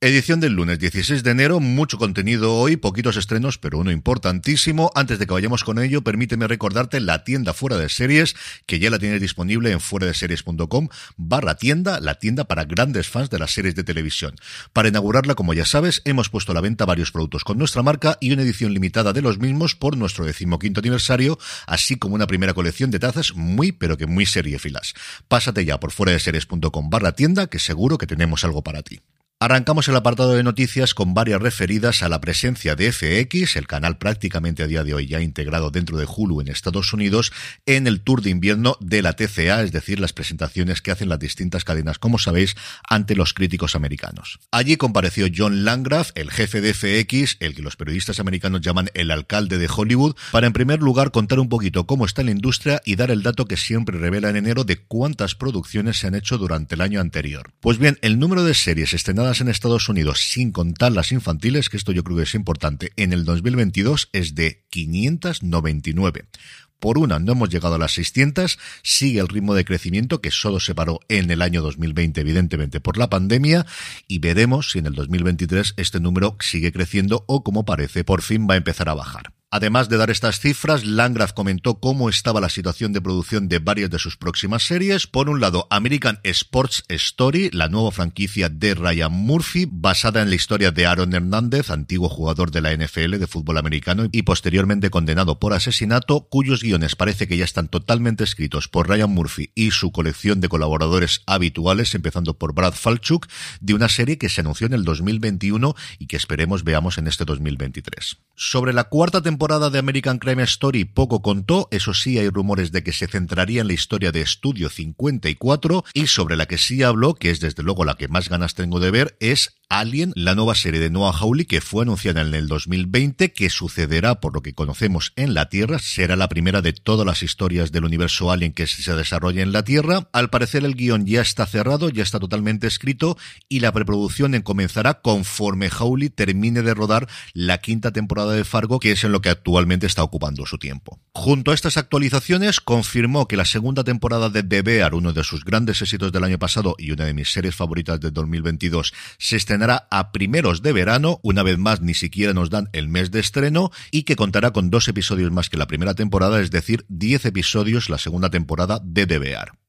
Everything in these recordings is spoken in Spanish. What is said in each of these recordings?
Edición del lunes 16 de enero, mucho contenido hoy, poquitos estrenos, pero uno importantísimo. Antes de que vayamos con ello, permíteme recordarte la tienda fuera de series, que ya la tienes disponible en fuera de series.com barra tienda, la tienda para grandes fans de las series de televisión. Para inaugurarla, como ya sabes, hemos puesto a la venta varios productos con nuestra marca y una edición limitada de los mismos por nuestro decimoquinto aniversario, así como una primera colección de tazas muy, pero que muy seriefilas. Pásate ya por fuera de series.com barra tienda, que seguro que tenemos algo para ti. Arrancamos el apartado de noticias con varias referidas a la presencia de FX, el canal prácticamente a día de hoy ya integrado dentro de Hulu en Estados Unidos, en el tour de invierno de la TCA, es decir, las presentaciones que hacen las distintas cadenas, como sabéis, ante los críticos americanos. Allí compareció John Landgraf, el jefe de FX, el que los periodistas americanos llaman el alcalde de Hollywood, para en primer lugar contar un poquito cómo está la industria y dar el dato que siempre revela en enero de cuántas producciones se han hecho durante el año anterior. Pues bien, el número de series estrenadas en Estados Unidos, sin contar las infantiles, que esto yo creo que es importante, en el 2022 es de 599. Por una, no hemos llegado a las 600, sigue el ritmo de crecimiento que solo se paró en el año 2020, evidentemente por la pandemia, y veremos si en el 2023 este número sigue creciendo o, como parece, por fin va a empezar a bajar. Además de dar estas cifras, Landgraf comentó cómo estaba la situación de producción de varias de sus próximas series. Por un lado, American Sports Story, la nueva franquicia de Ryan Murphy, basada en la historia de Aaron Hernández, antiguo jugador de la NFL de fútbol americano y posteriormente condenado por asesinato, cuyos guiones parece que ya están totalmente escritos por Ryan Murphy y su colección de colaboradores habituales, empezando por Brad Falchuk, de una serie que se anunció en el 2021 y que esperemos veamos en este 2023. Sobre la cuarta temporada temporada de American Crime Story poco contó, eso sí hay rumores de que se centraría en la historia de Estudio 54 y sobre la que sí habló, que es desde luego la que más ganas tengo de ver, es Alien, la nueva serie de Noah Hawley que fue anunciada en el 2020, que sucederá por lo que conocemos en la Tierra, será la primera de todas las historias del universo Alien que se desarrolla en la Tierra. Al parecer el guion ya está cerrado, ya está totalmente escrito y la preproducción comenzará conforme Hawley termine de rodar la quinta temporada de Fargo, que es en lo que actualmente está ocupando su tiempo. Junto a estas actualizaciones, confirmó que la segunda temporada de The uno de sus grandes éxitos del año pasado y una de mis series favoritas de 2022, se estrenará a primeros de verano, una vez más ni siquiera nos dan el mes de estreno, y que contará con dos episodios más que la primera temporada, es decir, 10 episodios la segunda temporada de The.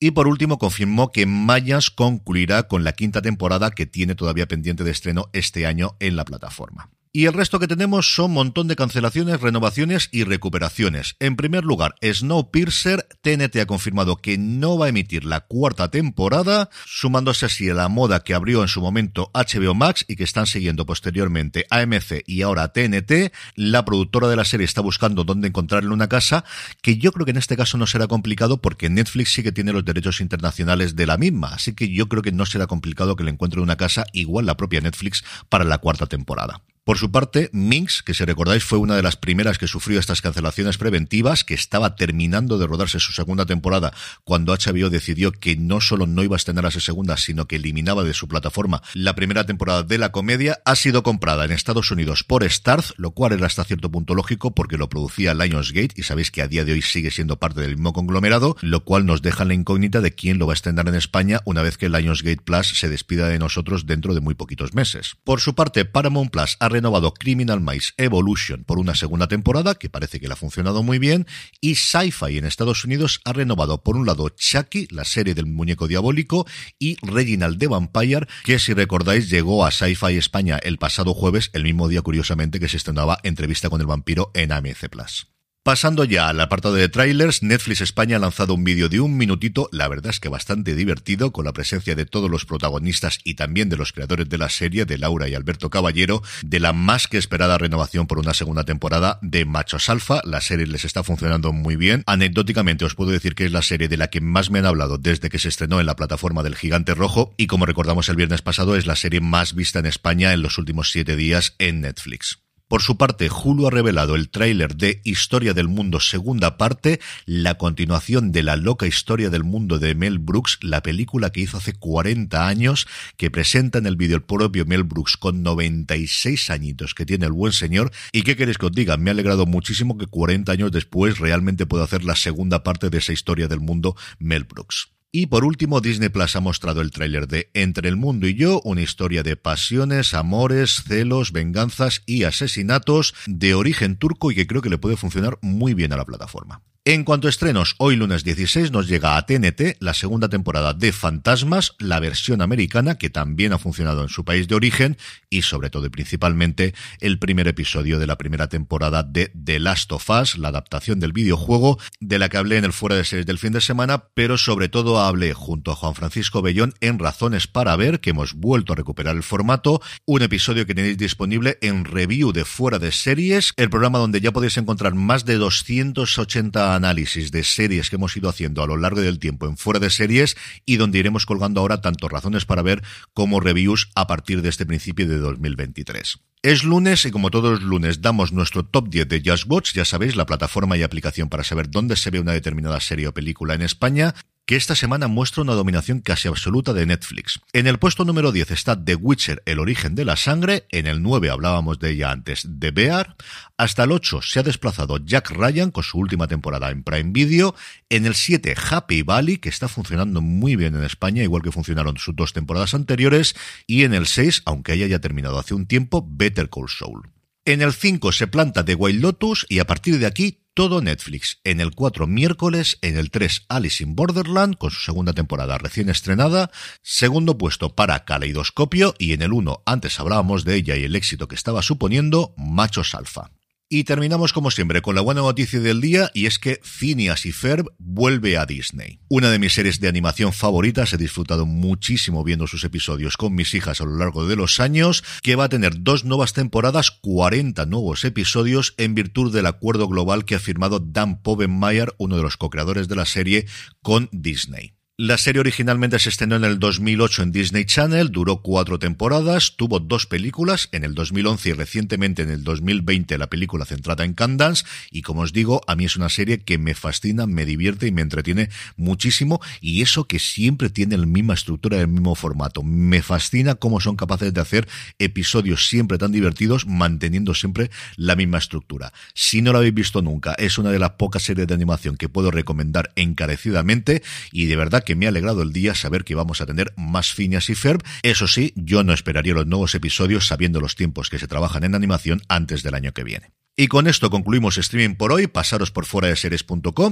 Y por último, confirmó que Mayas concluirá con la quinta temporada que tiene todavía pendiente de estreno este año en la plataforma. Y el resto que tenemos son montón de cancelaciones, renovaciones y recuperaciones. En primer lugar, Snowpiercer, TNT ha confirmado que no va a emitir la cuarta temporada, sumándose así a la moda que abrió en su momento HBO Max y que están siguiendo posteriormente AMC y ahora TNT. La productora de la serie está buscando dónde encontrarle una casa, que yo creo que en este caso no será complicado porque Netflix sí que tiene los derechos internacionales de la misma, así que yo creo que no será complicado que le encuentre una casa igual la propia Netflix para la cuarta temporada. Por su parte, Minx, que si recordáis fue una de las primeras que sufrió estas cancelaciones preventivas, que estaba terminando de rodarse su segunda temporada cuando HBO decidió que no solo no iba a estrenar a su segunda, sino que eliminaba de su plataforma la primera temporada de la comedia, ha sido comprada en Estados Unidos por Starz, lo cual era hasta cierto punto lógico porque lo producía Lionsgate y sabéis que a día de hoy sigue siendo parte del mismo conglomerado, lo cual nos deja la incógnita de quién lo va a estrenar en España una vez que Lionsgate Plus se despida de nosotros dentro de muy poquitos meses. Por su parte, Paramount Plus renovado Criminal Minds Evolution por una segunda temporada, que parece que le ha funcionado muy bien, y Sci-Fi en Estados Unidos ha renovado por un lado Chucky, la serie del muñeco diabólico, y Reginald the Vampire, que si recordáis llegó a Sci-Fi España el pasado jueves, el mismo día curiosamente que se estrenaba Entrevista con el vampiro en AMC Plus. Pasando ya al apartado de trailers, Netflix España ha lanzado un vídeo de un minutito, la verdad es que bastante divertido, con la presencia de todos los protagonistas y también de los creadores de la serie, de Laura y Alberto Caballero, de la más que esperada renovación por una segunda temporada de Machos Alfa. La serie les está funcionando muy bien. Anecdóticamente os puedo decir que es la serie de la que más me han hablado desde que se estrenó en la plataforma del Gigante Rojo y como recordamos el viernes pasado es la serie más vista en España en los últimos siete días en Netflix. Por su parte, Hulu ha revelado el tráiler de Historia del Mundo segunda parte, la continuación de la loca historia del mundo de Mel Brooks, la película que hizo hace 40 años, que presenta en el vídeo el propio Mel Brooks con 96 añitos que tiene el buen señor. ¿Y qué queréis que os diga? Me ha alegrado muchísimo que 40 años después realmente pueda hacer la segunda parte de esa historia del mundo Mel Brooks. Y por último, Disney Plus ha mostrado el tráiler de Entre el mundo y yo, una historia de pasiones, amores, celos, venganzas y asesinatos de origen turco y que creo que le puede funcionar muy bien a la plataforma. En cuanto a estrenos, hoy lunes 16 nos llega a TNT la segunda temporada de Fantasmas, la versión americana que también ha funcionado en su país de origen y sobre todo y principalmente el primer episodio de la primera temporada de The Last of Us, la adaptación del videojuego de la que hablé en el fuera de series del fin de semana, pero sobre todo hablé junto a Juan Francisco Bellón en Razones para ver que hemos vuelto a recuperar el formato, un episodio que tenéis disponible en review de fuera de series, el programa donde ya podéis encontrar más de 280 análisis de series que hemos ido haciendo a lo largo del tiempo en fuera de series y donde iremos colgando ahora tanto razones para ver como reviews a partir de este principio de 2023. Es lunes y como todos los lunes damos nuestro top 10 de Just Watch, ya sabéis, la plataforma y aplicación para saber dónde se ve una determinada serie o película en España que esta semana muestra una dominación casi absoluta de Netflix. En el puesto número 10 está The Witcher, El origen de la sangre, en el 9 hablábamos de ella antes, The Bear, hasta el 8 se ha desplazado Jack Ryan con su última temporada en Prime Video, en el 7 Happy Valley, que está funcionando muy bien en España, igual que funcionaron sus dos temporadas anteriores, y en el 6, aunque haya ya terminado hace un tiempo, Better Call Saul. En el 5 se planta The Wild Lotus y a partir de aquí todo Netflix. En el 4 miércoles, en el 3 Alice in Borderland con su segunda temporada recién estrenada, segundo puesto para Caleidoscopio y en el 1 antes hablábamos de ella y el éxito que estaba suponiendo Machos Alfa. Y terminamos como siempre con la buena noticia del día y es que Phineas y Ferb vuelve a Disney. Una de mis series de animación favoritas, he disfrutado muchísimo viendo sus episodios con mis hijas a lo largo de los años, que va a tener dos nuevas temporadas, 40 nuevos episodios en virtud del acuerdo global que ha firmado Dan Povenmire, uno de los co-creadores de la serie, con Disney. La serie originalmente se estrenó en el 2008 en Disney Channel, duró cuatro temporadas, tuvo dos películas, en el 2011 y recientemente en el 2020 la película centrada en Candance, y como os digo, a mí es una serie que me fascina, me divierte y me entretiene muchísimo, y eso que siempre tiene la misma estructura, el mismo formato. Me fascina cómo son capaces de hacer episodios siempre tan divertidos, manteniendo siempre la misma estructura. Si no lo habéis visto nunca, es una de las pocas series de animación que puedo recomendar encarecidamente, y de verdad que me ha alegrado el día saber que vamos a tener más Finas y Ferb. Eso sí, yo no esperaría los nuevos episodios sabiendo los tiempos que se trabajan en animación antes del año que viene. Y con esto concluimos streaming por hoy. Pasaros por fuera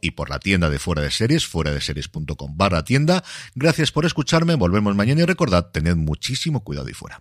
y por la tienda de fuera de series, fuera de series.com barra tienda. Gracias por escucharme. Volvemos mañana y recordad, tened muchísimo cuidado y fuera.